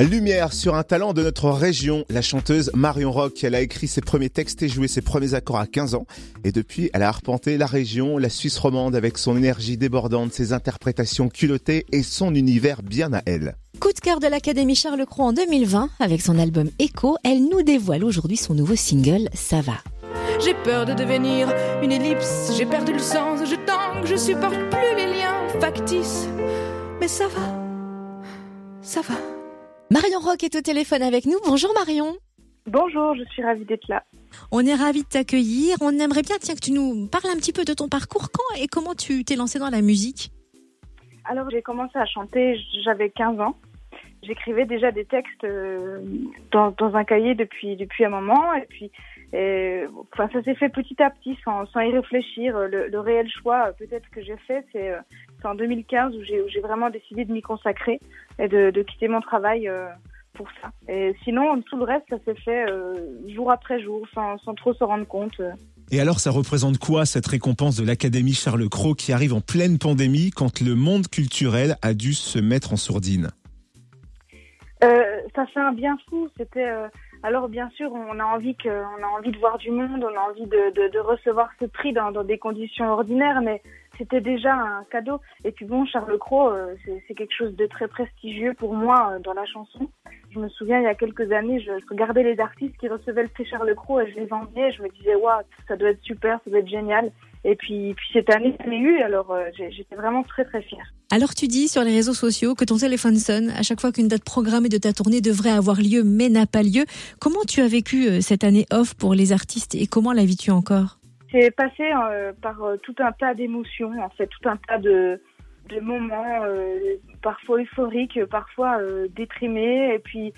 Lumière sur un talent de notre région, la chanteuse Marion Rock. Elle a écrit ses premiers textes et joué ses premiers accords à 15 ans. Et depuis, elle a arpenté la région, la Suisse romande avec son énergie débordante, ses interprétations culottées et son univers bien à elle. Coup de cœur de l'Académie Charles Cros en 2020, avec son album Echo, elle nous dévoile aujourd'hui son nouveau single Ça va. J'ai peur de devenir une ellipse, j'ai perdu le sens, je tangue, je supporte plus les liens factices. Mais ça va, ça va. Marion Rock est au téléphone avec nous. Bonjour Marion. Bonjour, je suis ravie d'être là. On est ravis de t'accueillir. On aimerait bien tiens, que tu nous parles un petit peu de ton parcours. Quand et comment tu t'es lancée dans la musique? Alors j'ai commencé à chanter, j'avais 15 ans. J'écrivais déjà des textes euh, dans, dans, un cahier depuis, depuis un moment. Et puis et, enfin, ça s'est fait petit à petit sans, sans y réfléchir. Le, le réel choix peut-être que j'ai fait, c'est euh, en 2015 où j'ai vraiment décidé de m'y consacrer et de, de, quitter mon travail euh, pour ça. Et sinon, tout le reste, ça s'est fait euh, jour après jour, sans, sans trop se rendre compte. Et alors, ça représente quoi cette récompense de l'Académie Charles Cros qui arrive en pleine pandémie quand le monde culturel a dû se mettre en sourdine? Euh, Ça fait un bien fou. C'était alors bien sûr, on a envie que, on a envie de voir du monde, on a envie de, de, recevoir ce prix dans, dans, des conditions ordinaires, mais c'était déjà un cadeau. Et puis bon, Charles Cros, euh, c'est quelque chose de très prestigieux pour moi euh, dans la chanson. Je me souviens, il y a quelques années, je, regardais les artistes qui recevaient le prix Charles Cros et je les enviais. Je me disais, waouh, ça doit être super, ça doit être génial. Et puis, puis cette année, je l'ai eu, alors euh, j'étais vraiment très très fière. Alors tu dis sur les réseaux sociaux que ton téléphone sonne à chaque fois qu'une date programmée de ta tournée devrait avoir lieu mais n'a pas lieu. Comment tu as vécu cette année off pour les artistes et comment la vis-tu encore? C'est passé euh, par euh, tout un tas d'émotions, en fait, tout un tas de, de moments, euh, parfois euphoriques, parfois déprimés. Et puis,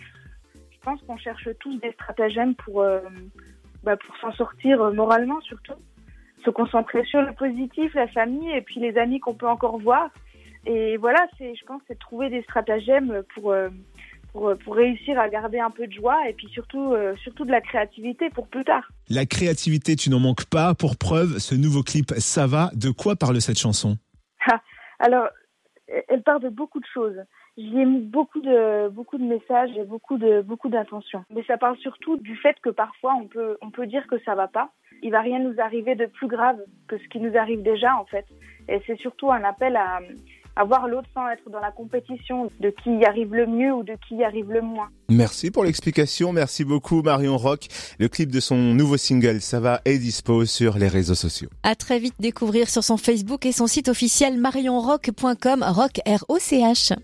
je pense qu'on cherche tous des stratagèmes pour, bah, pour s'en sortir moralement surtout se concentrer sur le positif, la famille et puis les amis qu'on peut encore voir. Et voilà, je pense, c'est trouver des stratagèmes pour, euh, pour, réussir à garder un peu de joie et puis surtout, euh, surtout de la créativité pour plus tard. La créativité, tu n'en manques pas. Pour preuve, ce nouveau clip, ça va. De quoi parle cette chanson? Alors, elle parle de beaucoup de choses. J'y ai mis beaucoup de beaucoup de messages et beaucoup de beaucoup d'intentions. Mais ça parle surtout du fait que parfois on peut on peut dire que ça va pas. Il va rien nous arriver de plus grave que ce qui nous arrive déjà en fait. Et c'est surtout un appel à à voir l'autre sans être dans la compétition de qui y arrive le mieux ou de qui y arrive le moins. Merci pour l'explication, merci beaucoup Marion Rock. Le clip de son nouveau single Ça va est dispo sur les réseaux sociaux. À très vite découvrir sur son Facebook et son site officiel marionrock.com rock R O C H.